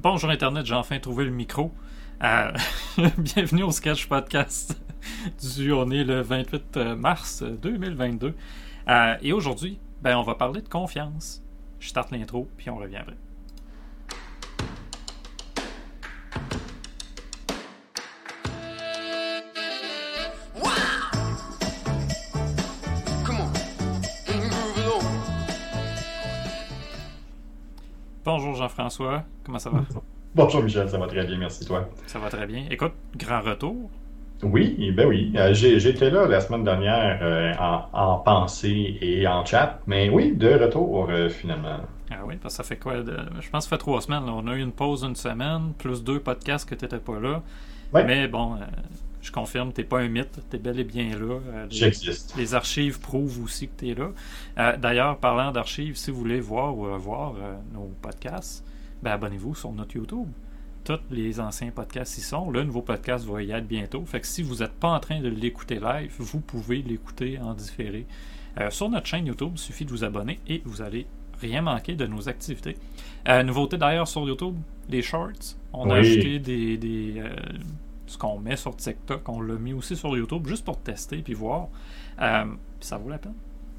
Bonjour Internet, j'ai enfin trouvé le micro. Euh, bienvenue au Sketch Podcast du on est le 28 mars 2022. Euh, et aujourd'hui, ben, on va parler de confiance. Je starte l'intro, puis on revient. Jean-François, comment ça va? Bonjour Michel, ça va très bien, merci toi. Ça va très bien. Écoute, grand retour. Oui, ben oui. Euh, J'étais là la semaine dernière euh, en, pensée et en chat, mais oui, de retour euh, finalement. Ah oui, parce que ça fait quoi? De... Je pense que ça fait trois semaines. On a eu une pause une semaine, plus deux podcasts que tu n'étais pas là. Mais bon, je confirme, tu n'es pas un mythe, tu es bel et bien là. J'existe. Les archives prouvent aussi que tu es là. D'ailleurs, parlant d'archives, si vous voulez voir ou revoir nos podcasts, ben abonnez-vous sur notre YouTube tous les anciens podcasts y sont. Le nouveau podcast va y être bientôt. Fait que si vous n'êtes pas en train de l'écouter live, vous pouvez l'écouter en différé. Euh, sur notre chaîne YouTube, il suffit de vous abonner et vous allez rien manquer de nos activités. Euh, nouveauté d'ailleurs sur YouTube, les shorts. On a ajouté des, euh, ce qu'on met sur TikTok, on l'a mis aussi sur YouTube juste pour tester puis voir. ça vaut la peine.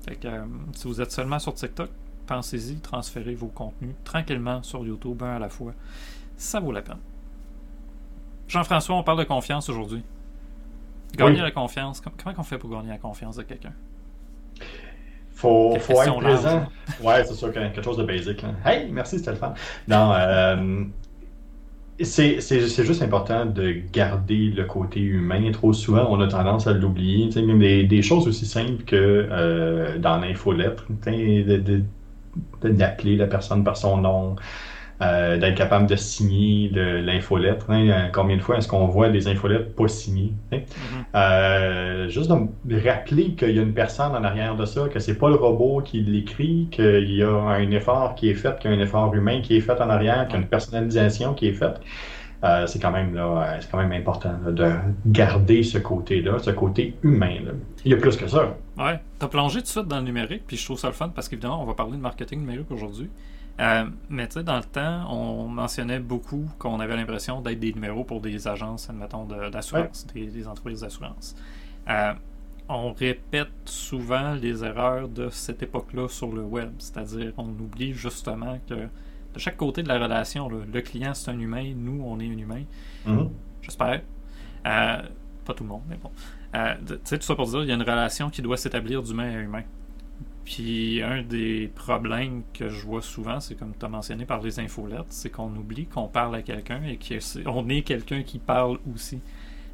Fait que, si vous êtes seulement sur TikTok, pensez-y, transférez vos contenus tranquillement sur YouTube, un à la fois ça vaut la peine. Jean-François, on parle de confiance aujourd'hui. Gagner la confiance. Comment on fait pour gagner la confiance de quelqu'un? Faut, faut être présent. Ouais, c'est sûr, quelque chose de basique. Hey, merci Stéphane. Non, euh, c'est juste important de garder le côté humain. Trop souvent, on a tendance à l'oublier. Même des, des, choses aussi simples que euh, dans l'infolettre, d'appeler la personne par son nom, euh, d'être capable de signer de l'infolettre. Hein. Euh, combien de fois est-ce qu'on voit des infolettes pas signées? Hein? Mm-hmm. euh, juste de rappeler qu'il y a une personne en arrière de ça, que c'est pas le robot qui l'écrit, qu'il y a un effort qui est fait, qu'il y a un effort humain qui est fait en arrière, qu'il y a une personnalisation qui est faite. Euh, c'est quand même là, c'est quand même important de garder ce côté-là, ce côté humain. Il y a plus que ça. Ouais, t'as plongé tout de suite dans le numérique, puis je trouve ça le fun parce qu'évidemment, on va parler de marketing numérique aujourd'hui. Euh, mais tu sais, dans le temps, on mentionnait beaucoup qu'on avait l'impression d'être des numéros pour des agences, admettons, d'assurance, des, entreprises d'assurance. Euh, on répète souvent les erreurs de cette époque-là sur le web, c'est-à-dire on oublie justement que de chaque côté de la relation, le client c'est un humain, nous on est un humain. Mm-hmm. J'espère. Euh, pas tout le monde, mais bon. tu sais, tout ça pour dire, il y a une relation qui doit s'établir d'humain à humain. Puis un des problèmes que je vois souvent, c'est comme tu as mentionné par les infolettes, c'est qu'on oublie qu'on parle à quelqu'un et qu'on est quelqu'un qui parle aussi.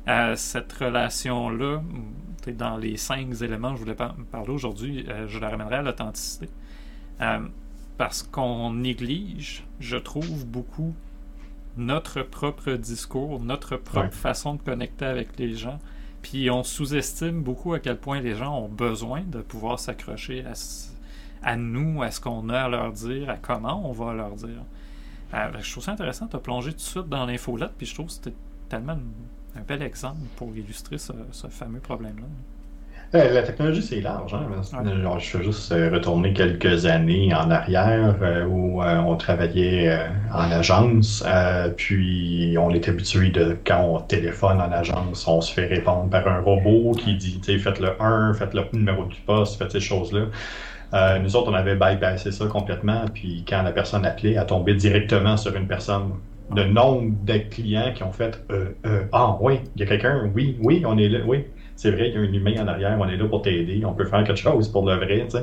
Euh, cette relation-là, dans les cinq éléments que je voulais parler aujourd'hui, euh, je la ramènerai à l'authenticité. Euh, parce qu'on néglige, je trouve, beaucoup notre propre discours, notre propre façon de connecter avec les gens. Puis on sous-estime beaucoup à quel point les gens ont besoin de pouvoir s'accrocher à, nous, à ce qu'on a à leur dire, à comment on va leur dire. Euh, je trouve ça intéressant, tu as plongé tout de suite dans l'infolette, puis je trouve que c'était tellement un bel exemple pour illustrer ce fameux problème-là. Euh, la technologie, c'est large. Hein? je vais juste euh, retourner quelques années en arrière euh, où on travaillait en agence, puis on est habitué de quand on téléphone en agence, on se fait répondre par un robot qui dit faites le 1, faites le numéro du poste, faites ces choses-là. nous autres, on avait bypassé ça complètement, puis quand la personne appelait, elle tombait directement sur une personne. Le nombre de clients qui ont fait Ah, oui, il y a quelqu'un, oui, oui, on est là, oui c'est vrai qu'il y a un humain en arrière, on est là pour t'aider, on peut faire quelque chose pour le vrai. Mm-hmm.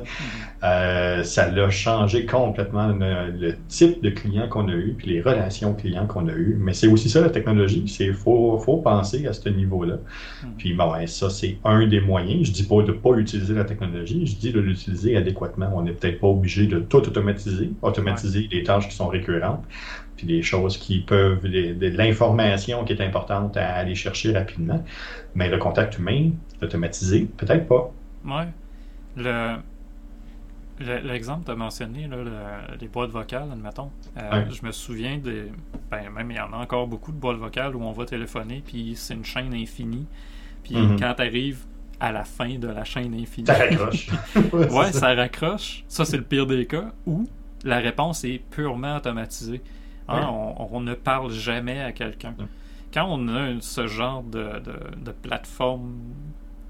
euh, ça l'a changé complètement le, type de client qu'on a eu, puis les relations clients qu'on a eues. Mais c'est aussi ça la technologie, c'est faut, faut penser à ce niveau-là. Mm-hmm. Puis bon, ça, c'est un des moyens. Je dis pas de pas utiliser la technologie, je dis de l'utiliser adéquatement. On n'est peut-être pas obligé de tout automatiser, automatiser les tâches qui sont récurrentes puis des choses qui peuvent, de, l'information qui est importante à aller chercher rapidement. Mais le contact humain, automatisé, peut-être pas. Oui. Le, l'exemple que tu as mentionné, là, les boîtes vocales, admettons, euh, je me souviens de. Ben, même il y en a encore beaucoup de boîtes vocales où on va téléphoner, puis c'est une chaîne infinie. Puis mm-hmm. quand tu arrives à la fin de la chaîne infinie. Ça raccroche. ouais, ça. raccroche. Ça, c'est le pire des cas. Ou la réponse est purement automatisée. Hein, on, ne parle jamais à quelqu'un. Quand on a ce genre de, de, plateforme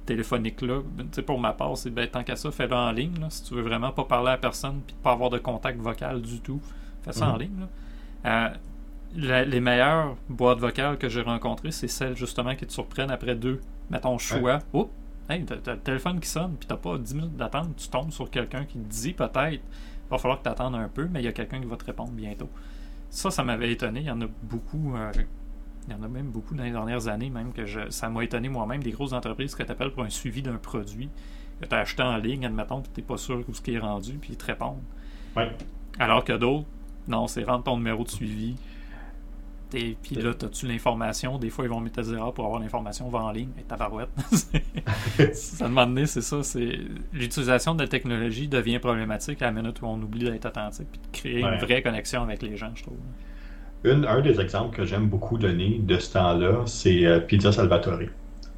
téléphonique-là, ben, pour ma part, c'est ben, tant qu'à ça, fais-le en ligne. si tu veux vraiment pas parler à personne puis pas avoir de contact vocal du tout, fais ça en mhm. ligne. Euh, les meilleures boîtes vocales que j'ai rencontrées, c'est celles justement qui te surprennent après deux, mettons, choix. Ouais. hey, t'as le téléphone qui sonne, puis t'as pas 10 minutes d'attente, tu tombes sur quelqu'un qui te dit peut-être, il va falloir que tu attendes un peu, mais il y a quelqu'un qui va te répondre bientôt. Ça, ça m'avait étonné. Il y en a beaucoup. Euh, il y en a même beaucoup dans les dernières années, même que je, ça m'a étonné moi-même, des grosses entreprises que tu appelles pour un suivi d'un produit que tu as acheté en ligne, admettons, puis tu n'es pas sûr où ce qui est rendu, puis ils te répondent. Alors que d'autres, non, c'est rendre ton numéro de suivi, et puis là, as-tu l'information? Des fois, ils vont mettre à zéro pour avoir l'information, va en ligne, et tabarouette. ça demande c'est ça. c'est L'utilisation de la technologie devient problématique à la minute où on oublie d'être attentif et de créer une vraie connexion avec les gens, je trouve. Une, un des exemples que j'aime beaucoup donner de ce temps-là, c'est euh, Pizza Salvatore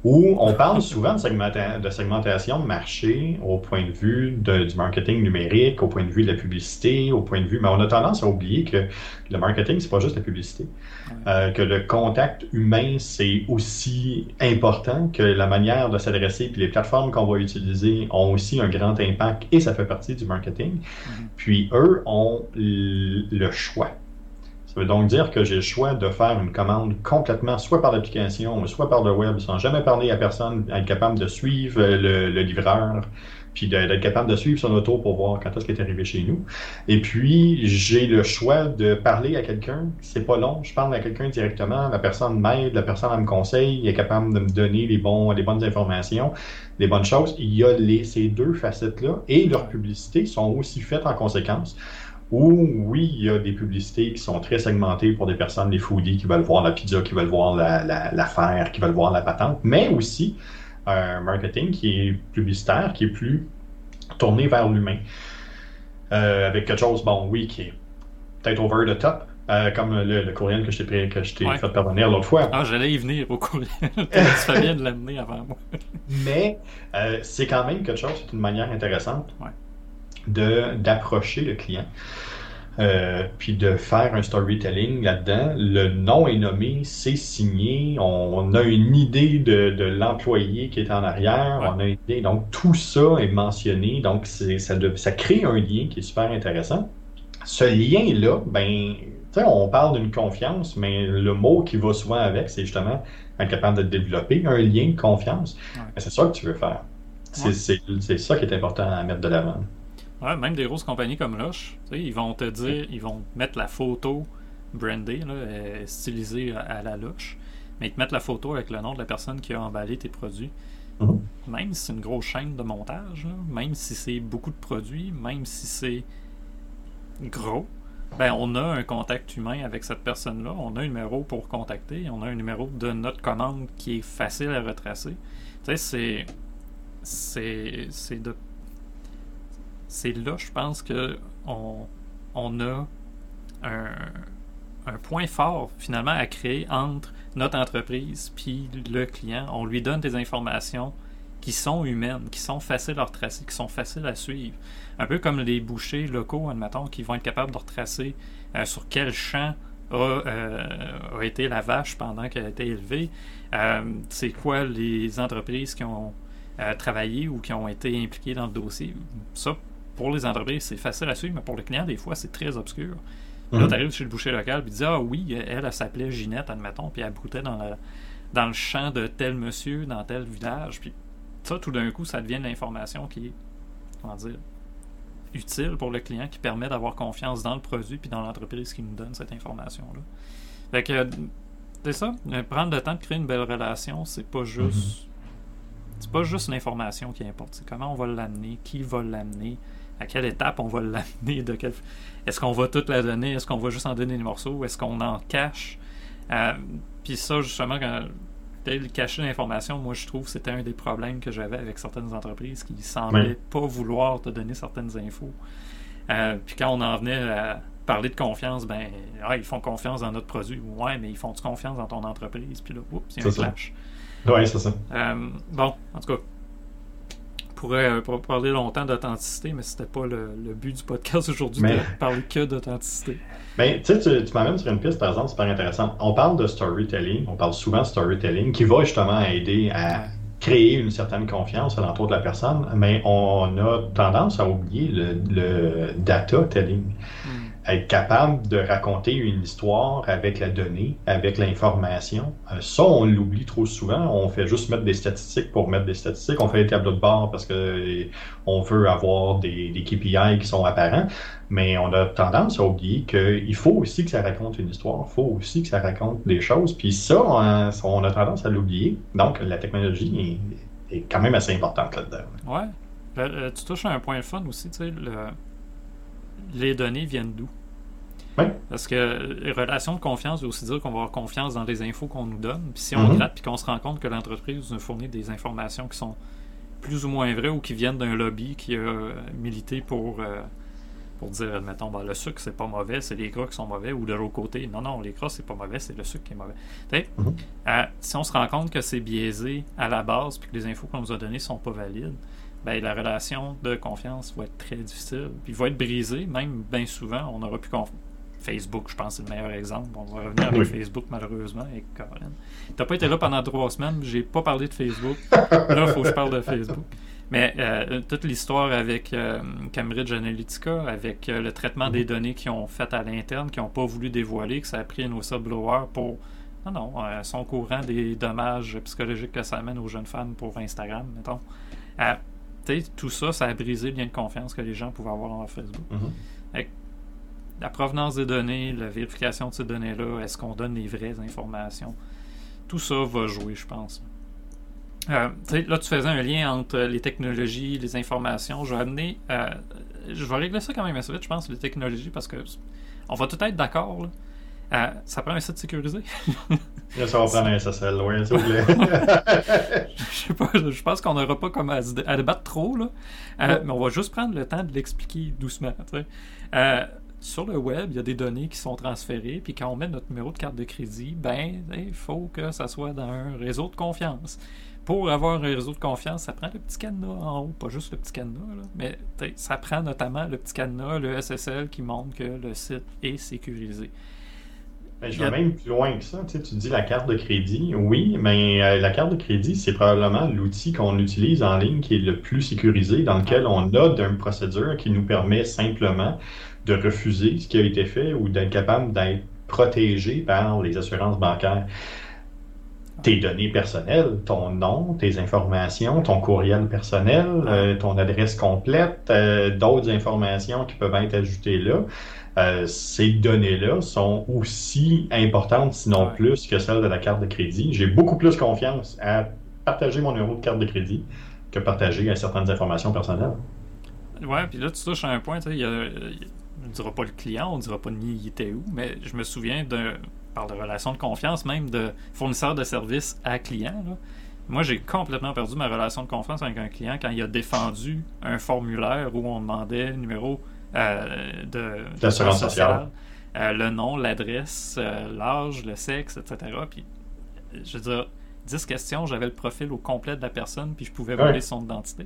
où on parle souvent de, segmentation de marché au point de vue du marketing numérique, au point de vue de la publicité, au point de vue. Mais on a tendance à oublier que le marketing, c'est pas juste la publicité. Euh, que le contact humain, c'est aussi important, que la manière de s'adresser, puis les plateformes qu'on va utiliser ont aussi un grand impact et ça fait partie du marketing. Mm-hmm. Puis eux ont le choix ça veut donc dire que j'ai le choix de faire une commande complètement, soit par l'application, soit par le web, sans jamais parler à personne, être capable de suivre le, livreur, puis d'être capable de suivre son auto pour voir quand est-ce qu'il est arrivé chez nous. Et puis, j'ai le choix de parler à quelqu'un. C'est pas long. Je parle à quelqu'un directement. La personne m'aide, la personne me conseille, il est capable de me donner les, bons, les bonnes informations, les bonnes choses. Il y a les, ces deux facettes-là et leurs publicités sont aussi faites en conséquence. Ou oui, il y a des publicités qui sont très segmentées pour des personnes, des foodies qui veulent voir la pizza, qui veulent voir l'affaire, la, qui veulent voir la patente, mais aussi un marketing qui est publicitaire, qui est plus tourné vers l'humain. Euh, avec quelque chose, bon, oui, qui est peut-être over the top, euh, comme le, courriel que je t'ai que je fait parvenir l'autre fois. Ah, j'allais y venir au courriel. tu fais bien de l'amener avant moi. Mais euh, c'est quand même quelque chose, c'est une manière intéressante d'approcher le client. Euh, puis de faire un storytelling là-dedans. Le nom est nommé, c'est signé, on, a une idée de, de l'employé qui est en arrière, on a une idée, donc tout ça est mentionné, donc ça, ça crée un lien qui est super intéressant. Ce lien-là, ben, on parle d'une confiance, mais le mot qui va souvent avec, c'est justement être capable de développer un lien de confiance. C'est ça que tu veux faire. C'est ça qui est important à mettre de l'avant même des grosses compagnies comme Lush, ils vont te dire, ils vont mettre la photo brandée, euh, stylisée à la Lush, mais ils te mettent la photo avec le nom de la personne qui a emballé tes produits. Mhm. Même si c'est une grosse chaîne de montage, même si c'est beaucoup de produits, même si c'est gros, ben on a un contact humain avec cette personne-là, on a un numéro pour contacter, on a un numéro de notre commande qui est facile à retracer. Tu sais, c'est c'est de c'est là, je pense que on, a un, point fort finalement à créer entre notre entreprise puis le client. On lui donne des informations qui sont humaines, qui sont faciles à retracer, qui sont faciles à suivre. Un peu comme les bouchers locaux, admettons, qui vont être capables de retracer euh, sur quel champ euh, a, été la vache pendant qu'elle a été élevée. Euh, c'est quoi les entreprises qui ont travaillé ou qui ont été impliquées dans le dossier? Ça, pour les entreprises, c'est facile à suivre, mais pour le client, des fois, c'est très obscur. Là, mhm. tu arrives chez le boucher local, puis tu dis Ah oui, elle, elle, s'appelait Ginette, admettons, puis elle broutait dans, dans le champ de tel monsieur, dans tel village. Puis ça, tout d'un coup, ça devient de l'information qui est, comment dire, utile pour le client, qui permet d'avoir confiance dans le produit puis dans l'entreprise qui nous donne cette information-là. Fait que, c'est ça, prendre le temps de créer une belle relation, c'est pas juste. Mhm. C'est pas juste l'information qui importe, c'est comment on va l'amener, qui va l'amener, à quelle étape on va l'amener, de est-ce qu'on va toute la donner, est-ce qu'on va juste en donner des morceaux, est-ce qu'on en cache? Euh, puis ça, justement, quand le cacher l'information, moi je trouve que c'était un des problèmes que j'avais avec certaines entreprises qui semblaient pas vouloir te donner certaines infos. Euh, puis quand on en venait à parler de confiance, ben ah, ils font confiance dans notre produit. Ouais, mais ils font-tu confiance dans ton entreprise? Puis là, oups, il y a un clash. Oui, c'est ça. Euh, bon, en tout cas, pourrait, euh, pourrait parler longtemps d'authenticité, mais c'était pas le, le, but du podcast aujourd'hui de parler que d'authenticité. Mais tu sais, tu, m'amènes sur une piste, par exemple, super intéressante. On parle de storytelling, on parle souvent de storytelling, qui va justement aider à créer une certaine confiance à l'entour de la personne, mais on a tendance à oublier le, le data telling. Hmm être capable de raconter une histoire avec la donnée, avec l'information. Euh, ça, on l'oublie trop souvent. On fait juste mettre des statistiques pour mettre des statistiques. On fait des tableaux de bord parce que euh, on veut avoir des, KPI qui sont apparents. Mais on a tendance à oublier qu'il faut aussi que ça raconte une histoire. Il faut aussi que ça raconte des choses. Puis ça, on, a tendance à l'oublier. Donc, la technologie est, quand même assez importante là-dedans. Ouais. Euh, tu touches à un point fun aussi, tu sais, les données viennent d'où? Parce que les relations de confiance veut aussi dire qu'on va avoir confiance dans les infos qu'on nous donne. Puis si on mm-hmm. gratte et qu'on se rend compte que l'entreprise nous fournit des informations qui sont plus ou moins vraies ou qui viennent d'un lobby qui a milité pour, euh, pour dire, admettons, ben, le sucre c'est pas mauvais, c'est les gras qui sont mauvais, ou de l'autre côté, non, non, les gras c'est pas mauvais, c'est le sucre qui est mauvais. Euh, si on se rend compte que c'est biaisé à la base puis que les infos qu'on nous a données sont pas valides, ben, la relation de confiance va être très difficile. Puis va être brisée, même bien souvent, on n'aura plus confiance. Facebook, je pense, c'est le meilleur exemple. On va revenir avec Facebook, malheureusement, et Caroline. T'as pas été là pendant trois semaines, j'ai pas parlé de Facebook. Là, il faut que je parle de Facebook. Mais euh, toute l'histoire avec euh, Cambridge Analytica, avec euh, le traitement des données qu'ils ont fait à l'interne, qu'ils n'ont pas voulu dévoiler, que ça a pris un whistleblower pour. Non, non, sont au courant des dommages psychologiques que ça amène aux jeunes femmes pour Instagram, mettons tout ça, ça a brisé le lien de confiance que les gens pouvaient avoir en Facebook. Mm-hmm. La provenance des données, la vérification de ces données-là, est-ce qu'on donne les vraies informations? Tout ça va jouer, je pense. Euh, là, tu faisais un lien entre les technologies, les informations. Je vais amener. Euh, je vais régler ça quand même assez vite, je pense, les technologies, parce que on va tout être d'accord. Euh, ça prend un site sécurisé? ça va prendre un SSL, oui, s'il vous plaît. je sais pas, je pense qu'on n'aura pas comme à, débattre trop, là. Euh, mais on va juste prendre le temps de l'expliquer doucement. Euh, sur le web, il y a des données qui sont transférées, puis quand on met notre numéro de carte de crédit, ben, il faut que ça soit dans un réseau de confiance. Pour avoir un réseau de confiance, ça prend le petit cadenas en haut, pas juste le petit cadenas, là, mais ça prend notamment le petit cadenas, le SSL qui montre que le site est sécurisé. Ben, je vais même plus loin que ça. Tu, dis la carte de crédit. Oui, mais euh, la carte de crédit, c'est probablement l'outil qu'on utilise en ligne qui est le plus sécurisé, dans lequel on a une procédure qui nous permet simplement de refuser ce qui a été fait ou d'être capable d'être protégé par les assurances bancaires. Tes données personnelles, ton nom, tes informations, ton courriel personnel, euh, ton adresse complète, euh, d'autres informations qui peuvent être ajoutées là. Euh, ces données-là sont aussi importantes, sinon plus, que celles de la carte de crédit. J'ai beaucoup plus confiance à partager mon numéro de carte de crédit que partager certaines informations personnelles. Ouais, puis là, tu touches à un point, tu sais, on ne dira pas le client, on ne dira pas ni il était où, mais je me souviens de, par de relation de confiance, même de fournisseur de services à client. Moi, j'ai complètement perdu ma relation de confiance avec un client quand il a défendu un formulaire où on demandait le numéro de l'assurance sociale. Euh, le nom, l'adresse, euh, l'âge, le sexe, etc. Puis, je veux dire, 10 questions, j'avais le profil au complet de la personne, puis je pouvais voler son identité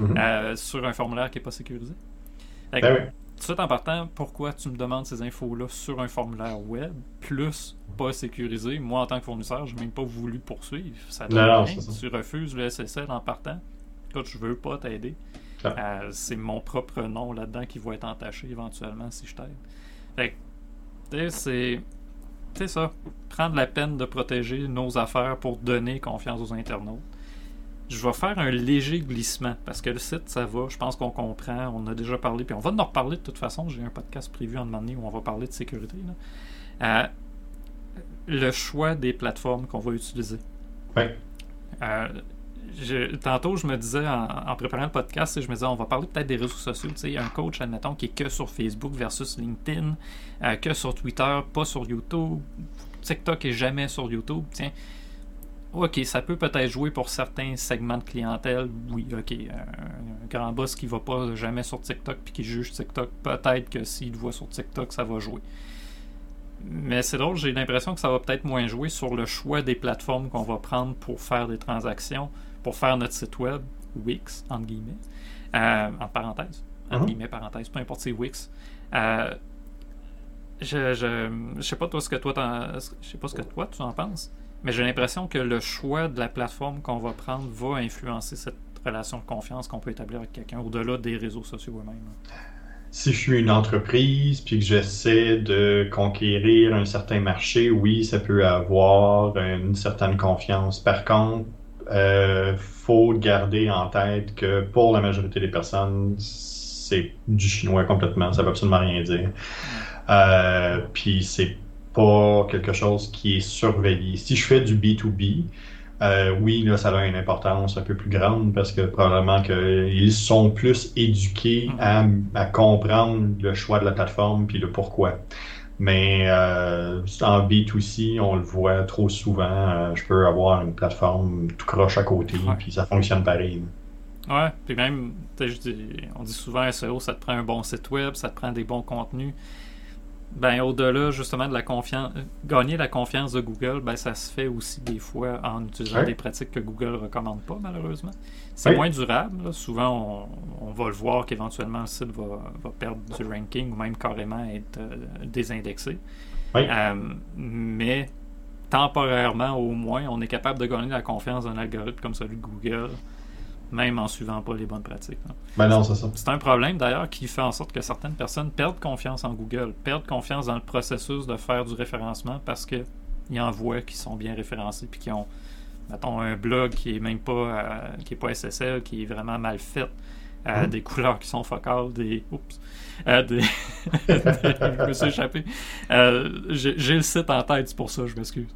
mm-hmm. sur un formulaire qui n'est pas sécurisé. Ben tout suite en partant, pourquoi tu me demandes ces infos-là sur un formulaire web, plus pas sécurisé? Moi, en tant que fournisseur, je n'ai même pas voulu poursuivre. Ça donne Tu refuses le SSL en partant. Écoute, je veux pas t'aider. Euh, c'est mon propre nom là-dedans qui va être entaché éventuellement si je t'aide. c'est. C'est ça. Prendre la peine de protéger nos affaires pour donner confiance aux internautes. Je vais faire un léger glissement parce que le site, ça va. Je pense qu'on comprend. On a déjà parlé. Puis on va en reparler de toute façon. J'ai un podcast prévu en donné où on va parler de sécurité. Euh, le choix des plateformes qu'on va utiliser. Oui. Euh, tantôt, je me disais, en, préparant le podcast, je me disais, on va parler peut-être des réseaux sociaux. Un coach, admettons, qui est que sur Facebook versus LinkedIn, euh, que sur Twitter, pas sur YouTube. TikTok est jamais sur YouTube. Tiens, ok, ça peut peut-être jouer pour certains segments de clientèle. Oui, ok. Un, grand boss qui va pas jamais sur TikTok puis qui juge TikTok, peut-être que s'il le voit sur TikTok, ça va jouer. Mais c'est drôle, j'ai l'impression que ça va peut-être moins jouer sur le choix des plateformes qu'on va prendre pour faire des transactions pour faire notre site web Wix, entre guillemets, euh, en parenthèse, entre Mhm. guillemets, parenthèse, peu importe, c'est Wix. Euh, je, je, je sais pas toi ce que toi je sais pas ce que toi tu en penses, mais j'ai l'impression que le choix de la plateforme qu'on va prendre va influencer cette relation de confiance qu'on peut établir avec quelqu'un au-delà des réseaux sociaux eux-mêmes. Si je suis une entreprise puis que j'essaie de conquérir un certain marché, oui, ça peut avoir une certaine confiance. Par contre, euh, faut garder en tête que pour la majorité des personnes, c'est du chinois complètement. Ça veut absolument rien dire. Euh, puis c'est pas quelque chose qui est surveillé. Si je fais du B2B, euh, oui, là, ça a une importance un peu plus grande parce que probablement qu'ils sont plus éduqués à, à comprendre le choix de la plateforme puis le pourquoi. Mais euh, en B2C, on le voit trop souvent. euh, je peux avoir une plateforme tout croche à côté, puis ça fonctionne pareil. Ouais, puis même, dis- on dit souvent SEO, ça te prend un bon site web, ça te prend des bons contenus. Ben, au-delà justement de la confiance, gagner la confiance de Google, ben, ça se fait aussi des fois en utilisant Ouais. des pratiques que Google recommande pas, malheureusement. C'est Oui. moins durable. là. Souvent, on, on va le voir qu'éventuellement le site va, va perdre du ranking ou même carrément être euh, désindexé. Oui. Euh, mais temporairement, au moins, on est capable de gagner la confiance d'un algorithme comme celui de Google, même en suivant pas les bonnes pratiques. Ben non, c'est ça. C'est un problème d'ailleurs qui fait en sorte que certaines personnes perdent confiance en Google, perdent confiance dans le processus de faire du référencement parce que ils en voient qui sont bien référencés puis qui ont mettons un blog qui est même pas euh, qui est pas SSL, qui est vraiment mal fait, euh, Mhm. des couleurs qui sont focales, des oups, euh, des je me suis échappé. J'ai le site en tête, c'est pour ça, je m'excuse.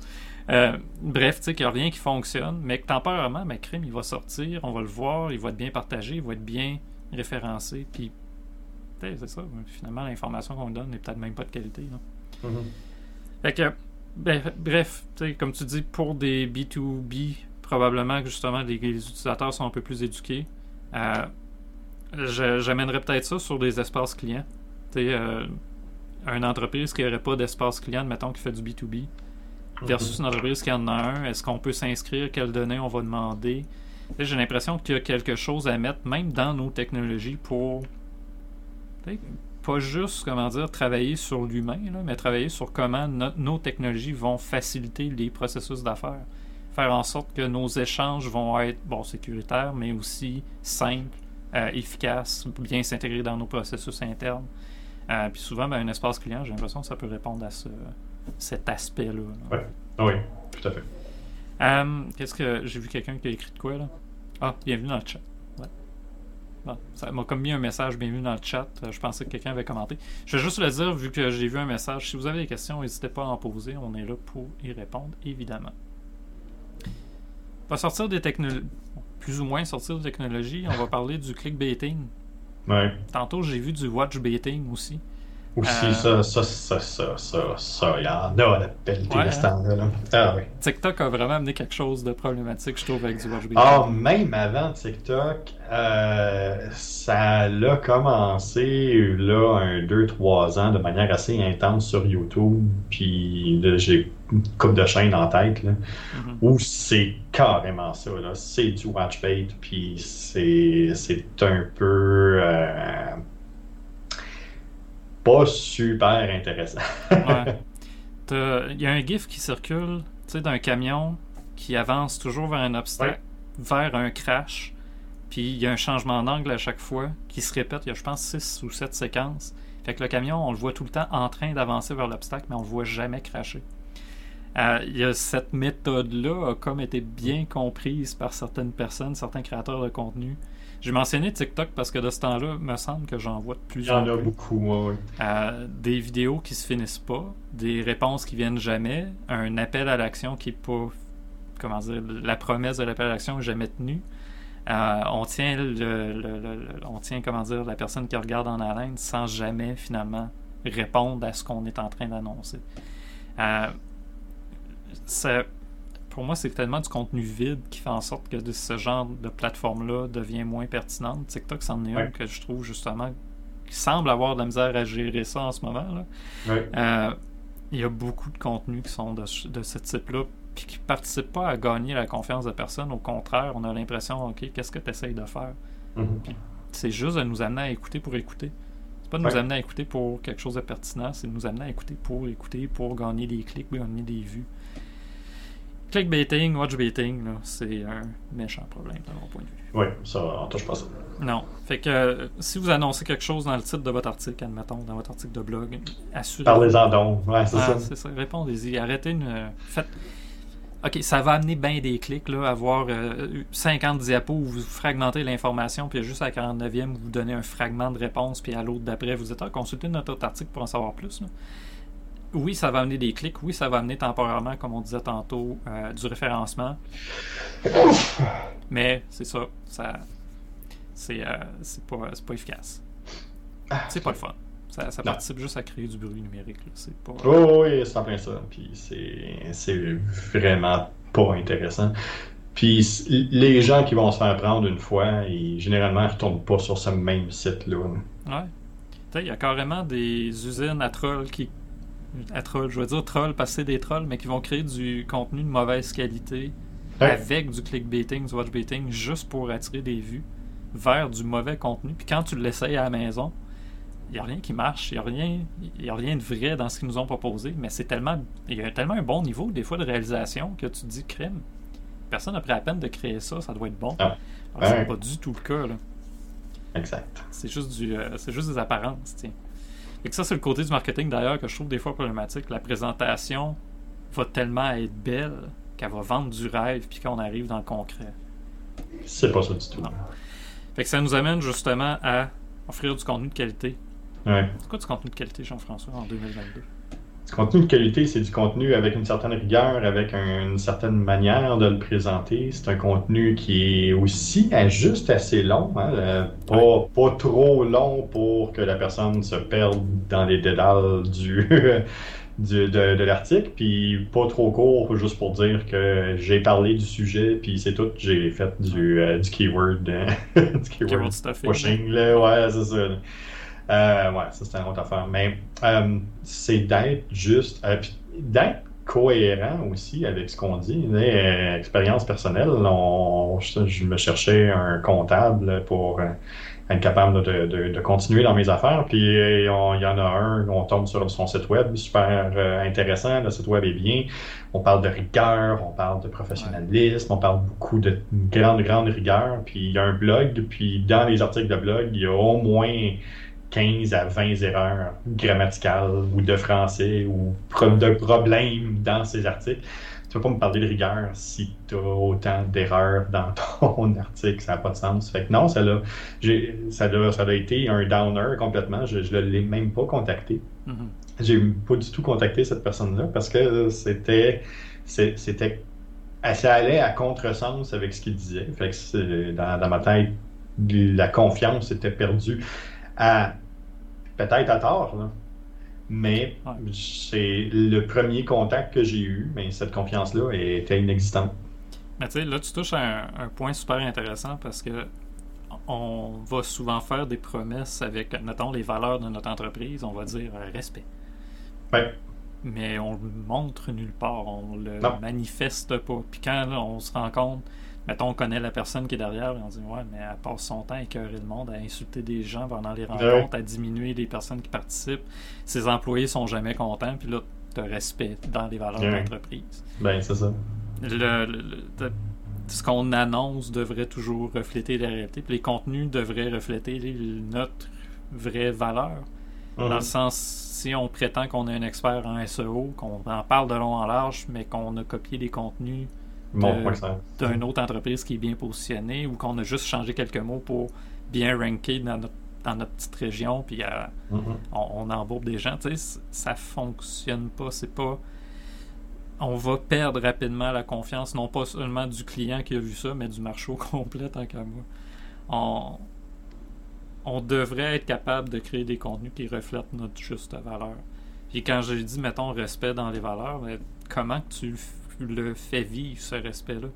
Bref, tu sais qu'il n'y a rien qui fonctionne, mais que temporairement, ma crime, il va sortir, on va le voir, il va être bien partagé, il va être bien référencé, puis c'est ça, finalement, l'information qu'on donne n'est peut-être même pas de qualité. là. Mhm. Fait que, bref, tu sais, comme tu dis, pour des B2B, probablement que justement les, les utilisateurs sont un peu plus éduqués. Euh, J'amènerais peut-être ça sur des espaces clients. Tu euh, une entreprise qui n'aurait pas d'espace client, mettons, qui fait du B2B, versus une entreprise qui en a un, est-ce qu'on peut s'inscrire, quelles données on va demander? J'ai l'impression qu'il y a quelque chose à mettre, même dans nos technologies, pour pas juste, comment dire, travailler sur l'humain, mais travailler sur comment no- nos technologies vont faciliter les processus d'affaires. Faire en sorte que nos échanges vont être, bon, sécuritaires, mais aussi simples, euh, efficaces, bien s'intégrer dans nos processus internes. Euh, puis souvent, ben, un espace client, j'ai l'impression que ça peut répondre à ce, cet aspect-là. là. Ouais. Ah oui, tout à fait. Euh, Qu'est-ce que j'ai vu quelqu'un qui a écrit de quoi là? Ah, bienvenue dans le chat. Bon, ça m'a comme mis un message bienvenue dans le chat. Euh, Je pensais que quelqu'un avait commenté. Je vais juste le dire vu que j'ai vu un message. Si vous avez des questions, n'hésitez pas à en poser. On est là pour y répondre, évidemment. On va sortir des technologies. Plus ou moins sortir des technologies. On va parler du clickbaiting. Ouais. Tantôt, j'ai vu du watch baiting aussi. Aussi, Euh, ça, ça, ça, ça, ça, ça, il y en a à la pelletée Ouais, de ce temps-là. là. Ah oui. TikTok a vraiment amené quelque chose de problématique, je trouve, avec du watch. Ah, même avant TikTok, euh, ça l'a commencé là, un 2-3 ans de manière assez intense sur YouTube. Puis là, j'ai une coupe de chaînes en tête là, Mhm. où c'est carrément ça. là. C'est du watch bait, puis c'est c'est un peu euh, pas super intéressant. Ouais. Il y a un GIF qui circule, d'un camion qui avance toujours vers un obstacle, vers un crash, puis il y a un changement d'angle à chaque fois qui se répète. Il y a, je pense, 6 ou 7 séquences. Fait que le camion, on le voit tout le temps en train d'avancer vers l'obstacle, mais on le voit jamais crasher. Euh, il y a cette méthode-là a comme été bien comprise par certaines personnes, certains créateurs de contenu. J'ai mentionné TikTok parce que de ce temps-là, il me semble que j'en vois de plus Il y en a beaucoup, ouais, ouais. Euh, des vidéos qui se finissent pas, des réponses qui viennent jamais, un appel à l'action qui est pas, comment dire, la promesse de l'appel à l'action est jamais tenue. Euh, on tient le, le- le- le- on tient comment dire la personne qui regarde en haleine sans jamais finalement répondre à ce qu'on est en train d'annoncer. Euh, ça- pour moi, c'est tellement du contenu vide qui fait en sorte que de ce genre de plateforme-là devient moins pertinente. TikTok, c'en est un que je trouve justement qui semble avoir de la misère à gérer ça en ce moment. Là. Ouais. Euh, il y a beaucoup de contenus qui sont de, de ce type-là, puis qui ne participent pas à gagner la confiance de personne. Au contraire, on a l'impression, OK, qu'est-ce que tu essayes de faire? Mhm. c'est juste de nous amener à écouter pour écouter. C'est pas de nous amener à écouter pour quelque chose de pertinent, c'est de nous amener à écouter pour écouter, pour gagner des clics, gagner des vues. Clickbaiting, watchbaiting, c'est un méchant problème de mon point de vue. Oui, ça, on touche pas ça. Non. Fait que euh, si vous annoncez quelque chose dans le titre de votre article, admettons, dans votre article de blog, assurez Parlez-en donc. Ouais, c'est ah, ça. c'est ça. Répondez-y. Arrêtez une. euh, Faites. Ok, ça va amener bien des clics, là, avoir euh, 50 diapos où vous fragmentez l'information, puis juste à la 49e, vous donnez un fragment de réponse, puis à l'autre d'après, vous dites ah, consultez notre autre article pour en savoir plus. là. Oui, ça va amener des clics. Oui, ça va amener temporairement, comme on disait tantôt, euh, du référencement. Mais c'est ça. ça c'est euh, c'est pas, pas efficace. C'est pas le fun. Ça, participe juste à créer du bruit numérique. C'est pas. Oh, oui, c'est en plein ça. Puis c'est vraiment pas intéressant. Puis les gens qui vont se faire prendre une fois, ils, généralement, ils retournent pas sur ce même site-là. Ouais. Il y a carrément des usines à trolls qui. À trolls, je veux dire trolls parce que c'est des trolls, mais qui vont créer du contenu de mauvaise qualité Ouais. avec du clickbaiting, du watchbaiting, juste pour attirer des vues vers du mauvais contenu. Puis quand tu l'essayes à la maison, il n'y a rien qui marche, il n'y a, rien- y a rien de vrai dans ce qu'ils nous ont proposé, mais c'est tellement. Il y a tellement un bon niveau, des fois, de réalisation que tu te dis crème. Personne n'a pris la peine de créer ça, ça doit être bon. Ah. Alors, c'est pas du tout le cas, là. Exact. C'est juste du, euh, c'est juste des apparences, tiens. Et que ça, c'est le côté du marketing d'ailleurs que je trouve des fois problématique. La présentation va tellement être belle qu'elle va vendre du rêve, puis qu'on arrive dans le concret. C'est pas ça du tout. Non. Fait que ça nous amène justement à offrir du contenu de qualité. Ouais. C'est quoi du contenu de qualité, Jean-François, en 2022 Du contenu de qualité, c'est du contenu avec une certaine rigueur, avec un- une certaine manière de le présenter. C'est un contenu qui est aussi juste assez long, hein, euh, pas, pas trop long pour que la personne se perde dans les dédales du, du- de, de l'article, puis pas trop court juste pour dire que j'ai parlé du sujet, puis c'est tout, j'ai fait du, euh, du keyword, euh, du keyword Keyword stuffing. pushing, là, ouais, c'est ça. Euh, ouais, ça c'est une autre affaire. Mais euh, c'est d'être juste, euh, d'être cohérent aussi avec ce qu'on dit. Euh, expérience personnelle, on, je, me cherchais un comptable pour euh, être capable de, de- de continuer dans mes affaires. Puis euh, il y en a un, on tombe sur son site web, super intéressant. Le site web est bien. On parle de rigueur, on parle de professionnalisme, on parle beaucoup de grande, grande rigueur. Puis il y a un blog, puis dans les articles de blog, il y a au moins 15 à 20 erreurs grammaticales ou de français ou de problèmes dans ces articles. Tu peux pas me parler de rigueur si tu as autant d'erreurs dans ton article, ça n'a pas de sens. Fait que non, ça l'a été un downer complètement. Je ne l'ai même pas contacté. Mhm. J'ai pas du tout contacté cette personne-là parce que c'était, c'était, ça allait à contresens avec ce qu'il disait. Fait que dans ma tête, la confiance était perdue à peut-être à tort, là. mais Ouais. c'est le premier contact que j'ai eu, mais cette confiance-là était inexistante. Mais tu sais, là, tu touches à un, un point super intéressant parce que on va souvent faire des promesses avec, mettons, les valeurs de notre entreprise. On va dire euh, respect. Ouais. Mais on le montre nulle part. On le Non. manifeste pas. Puis quand là, on se rend compte, mettons, on connaît la personne qui est derrière, et on dit Ouais, mais elle passe son temps à écœurer le monde, à insulter des gens pendant les rencontres, à diminuer les personnes qui participent. Ses employés sont jamais contents. Puis là, tu respect dans les valeurs Ouais. d'entreprise Ben, c'est ça. le, le- le- de- ce qu'on annonce devrait toujours refléter la réalité. Puis les contenus devraient refléter les- notre vraie valeur. Dans Mhm. le sens, si on prétend qu'on est un expert en SEO, qu'on en parle de long en large, mais qu'on a copié des contenus D'une autre entreprise qui est bien positionnée ou qu'on a juste changé quelques mots pour bien ranker dans notre, dans notre petite région, puis euh, Mhm. on, on embourbe des gens, tu sais, ça fonctionne pas. C'est pas. On va perdre rapidement la confiance, non pas seulement du client qui a vu ça, mais du marché au complet, tant qu'à moi. On, on devrait être capable de créer des contenus qui reflètent notre juste valeur. Puis quand j'ai dit, mettons, respect dans les valeurs, mais comment que tu le f- le fais vivre, ce respect-là?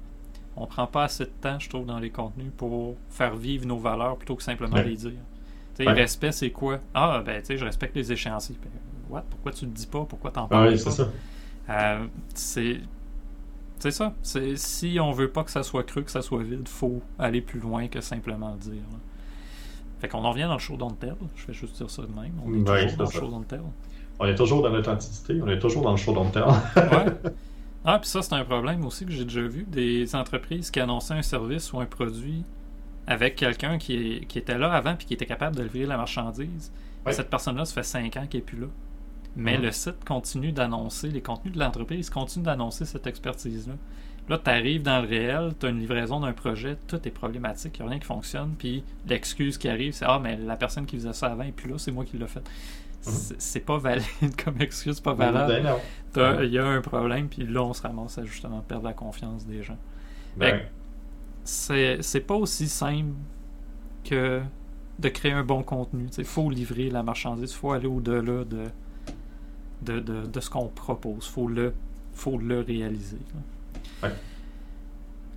On prend pas assez de temps, je trouve, dans les contenus pour faire vivre nos valeurs plutôt que simplement Ouais. les dire. Tu sais, Ouais. respect, c'est quoi? Ah, ben, tu sais, je respecte les échéanciers. Ben, what? Pourquoi tu le dis pas? Pourquoi t'en parles Ouais, pas? c'est ça. Euh, c'est c'est ça. C'est si on veut pas que ça soit cru, que ça soit vide, faut aller plus loin que simplement le dire. là. Fait qu'on en revient dans le show Don't Tell. Je vais juste dire ça de même. On est Ouais, toujours dans le show Don't Tell. On est toujours dans l'authenticité, on est toujours dans le show terme. Ouais. Ah, puis ça, c'est un problème aussi que j'ai déjà vu. Des entreprises qui annonçaient un service ou un produit avec quelqu'un qui, est- qui était là avant puis qui était capable de livrer la marchandise. Et Ouais. Cette personne-là, ça fait 5 ans qu'elle n'est plus là. Mais Mhm. le site continue d'annoncer, les contenus de l'entreprise continuent d'annoncer cette expertise-là. Là, tu arrives dans le réel, tu as une livraison d'un projet, tout est problématique, il n'y a rien qui fonctionne, puis l'excuse qui arrive, c'est Ah, mais la personne qui faisait ça avant est plus là, c'est moi qui l'ai fait. C'est c'est pas valide comme excuse, c'est pas valable. Ben. T'as- Il y a un problème, puis là, on se ramasse à justement perdre la confiance des gens. Ben, C'est pas aussi simple que de créer un bon contenu. Il faut livrer la marchandise, il faut aller au-delà de, de, de, de ce qu'on propose. Il faut le, faut le réaliser. Ouais.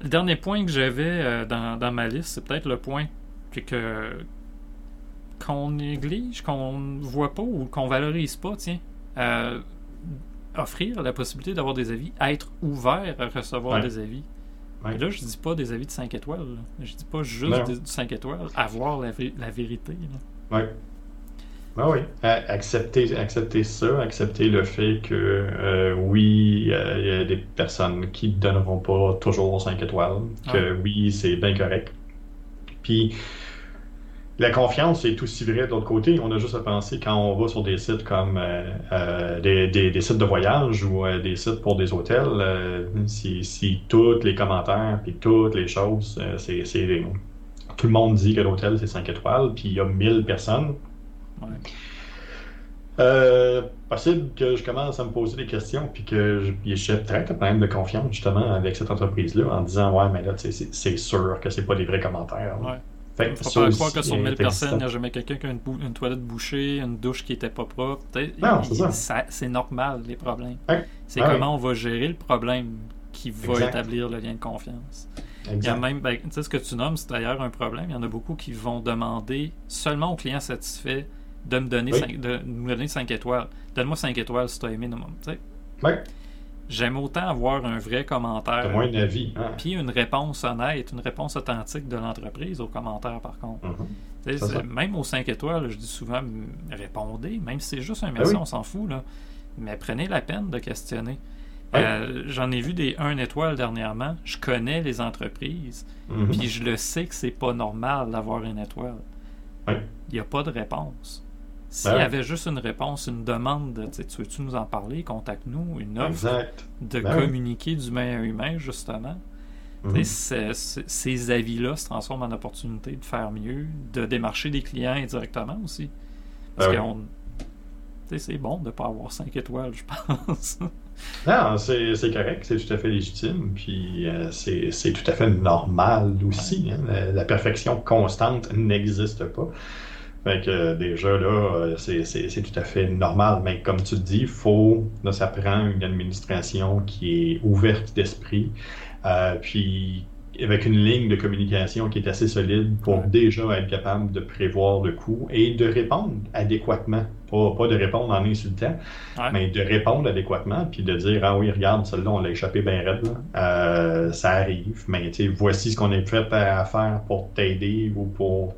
Le dernier point que j'avais euh, dans, dans ma liste, c'est peut-être le point que, que- qu'on néglige, qu'on ne voit pas ou qu'on valorise pas, tiens. Euh, offrir la possibilité d'avoir des avis, être ouvert à recevoir Ouais. des avis. Ouais. Et là, je dis pas des avis de 5 étoiles. là. Je dis pas juste des- du 5 étoiles, avoir la, la vérité. là. Ouais. Ben oui, A- accepter, accepter ça, accepter le fait que euh, oui, euh, il y a des personnes qui ne donneront pas toujours 5 étoiles, que oui, c'est bien correct. Puis la confiance est aussi vrai de l'autre côté. On a juste à penser quand on va sur des sites comme euh, euh, des, des- des sites de voyage ou euh, des sites pour des hôtels, si, si tous les commentaires puis toutes les choses, c'est, c'est- tout le monde dit que l'hôtel c'est 5 étoiles, puis il y a 1000 personnes. Ouais. Possible que je commence à me poser des questions puis que je- j'ai peut-être un problème de confiance justement avec cette entreprise-là en disant ouais mais là c'est c'est sûr que c'est pas des vrais commentaires. Ouais. Fait Faut pas croire que sur est 1000 personnes, il n'y a jamais quelqu'un qui a une, toilette bouchée, une douche qui était pas propre. Non, c'est ça. C'est normal, les problèmes. C'est comment on va gérer le problème qui va Exact. établir le lien de confiance. Il y a même, ben, tu sais, ce que tu nommes, c'est d'ailleurs un problème. Il y en a beaucoup qui vont demander seulement aux clients satisfaits de me donner Oui. 5, de me donner 5 étoiles. Donne-moi 5 étoiles si tu as aimé. non. Ouais, J'aime autant avoir un vrai commentaire. moins d'avis. Hein. Puis une réponse honnête, une réponse authentique de l'entreprise aux commentaires, par contre. Mhm. Ça. Même aux 5 étoiles, je dis souvent, répondez, même si c'est juste un Ben merci, oui. on s'en fout, là. Mais prenez la peine de questionner. Ouais. Euh, J'en ai vu des 1 étoile dernièrement. Je connais les entreprises, Mhm. puis je le sais que c'est pas normal d'avoir une étoile. Ouais. Il n'y a pas de réponse. S'il Ben y ouais. avait juste une réponse, une demande de tu veux-tu nous en parler, contacte-nous, une offre Exact. de Ben communiquer d'humain à humain, justement. Mhm. Ces avis-là se transforment en opportunité de faire mieux, de démarcher des clients indirectement aussi. Parce Ben oui. c'est bon de ne pas avoir 5 étoiles, je pense. Non, c'est correct, c'est tout à fait légitime, puis euh, c'est c'est tout à fait normal aussi. hein. La, la perfection constante n'existe pas. Fait que euh, déjà là, euh, c'est tout à fait normal, mais comme tu le dis, faut, là, ça prend une administration qui est ouverte d'esprit, euh, puis avec une ligne de communication qui est assez solide pour Ouais. déjà être capable de prévoir le coût et de répondre adéquatement. Pas, pas de répondre en insultant, Ouais. mais de répondre adéquatement, puis de dire Ah oui, regarde, celle-là, on l'a échappé bien raide. Euh, ça arrive, mais tu sais, voici ce qu'on est prêt à faire pour t'aider ou pour,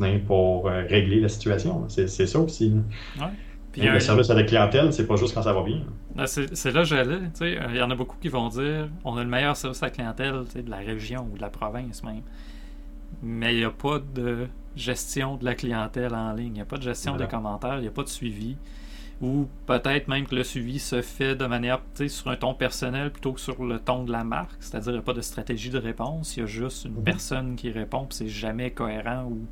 hein, pour euh, régler la situation. C'est ça aussi. Ouais. Puis, le service à la clientèle, c'est pas juste quand ça va bien. Ben, C'est là que j'allais. tu sais, euh, Il y en a beaucoup qui vont dire on a le meilleur service à la clientèle tu sais, de la région ou de la province même. Mais il n'y a pas de gestion de la clientèle en ligne. Il n'y a pas de gestion Voilà. des commentaires, il n'y a pas de suivi. Ou peut-être même que le suivi se fait de manière tu sais, sur un ton personnel plutôt que sur le ton de la marque. C'est-à-dire qu'il n'y a pas de stratégie de réponse. Il y a juste une Mhm. personne qui répond, c'est jamais cohérent ou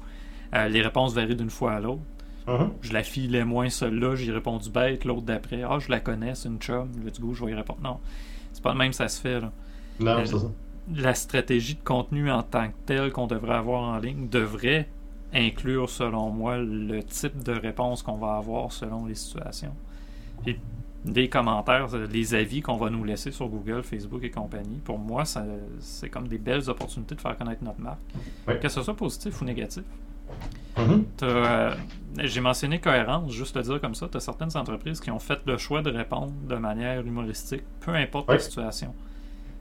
euh, les réponses varient d'une fois à l'autre. Mhm. Je la filais moins celle-là, j'ai répondu bête, l'autre d'après, ah, je la connais, c'est une chum, let's go, je vais y répondre. Non, c'est pas le même, ça se fait. Là. Non, Euh, ça. La stratégie de contenu en tant que telle qu'on devrait avoir en ligne devrait inclure, selon moi, le type de réponse qu'on va avoir selon les situations. Puis, des commentaires, euh, les avis qu'on va nous laisser sur Google, Facebook et compagnie, pour moi, c'est comme des belles opportunités de faire connaître notre marque. Que ce soit positif ou négatif. Mhm. Euh, J'ai mentionné cohérence, juste te dire comme ça, tu as certaines entreprises qui ont fait le choix de répondre de manière humoristique, peu importe Ouais. la situation.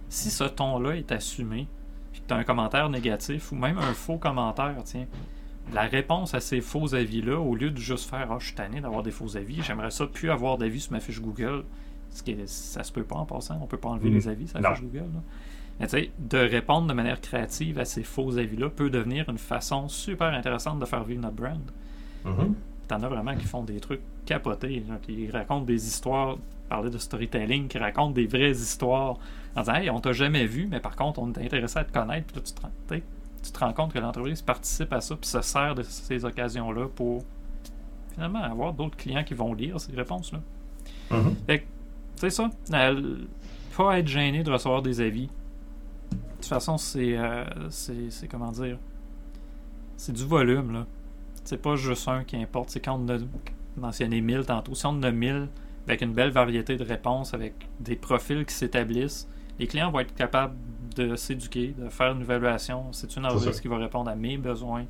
Si ce ton-là est assumé, puis que tu as un commentaire négatif ou même un faux commentaire, tiens, la réponse à ces faux avis-là, au lieu de juste faire Ah, je suis tanné d'avoir des faux avis, j'aimerais ça plus avoir d'avis sur ma fiche Google, ce qui est- ça se peut pas en passant, on peut pas enlever Mm. les avis sur la Non. fiche Google. là. Mais de répondre de manière créative à ces faux avis-là peut devenir une façon super intéressante de faire vivre notre brand. Mhm. T'en as vraiment qui font des trucs capotés, là, qui racontent des histoires, parler de storytelling, qui racontent des vraies histoires en disant Hey, on t'a jamais vu, mais par contre, on est intéressé à te connaître, puis là, tu te, rends- tu te rends compte que l'entreprise participe à ça, puis se sert de ces occasions-là pour finalement avoir d'autres clients qui vont lire ces réponses-là. Mhm. C'est ça. Euh, pas être gêné de recevoir des avis. De toute façon, c'est. euh, c'est c'est comment dire? C'est du volume, là. C'est pas juste un qui importe. C'est quand on a mentionné 1000 tantôt. Si on a 1000 avec une belle variété de réponses, avec des profils qui s'établissent, les clients vont être capables de s'éduquer, de faire une évaluation. C'est une entreprise qui va répondre à mes besoins.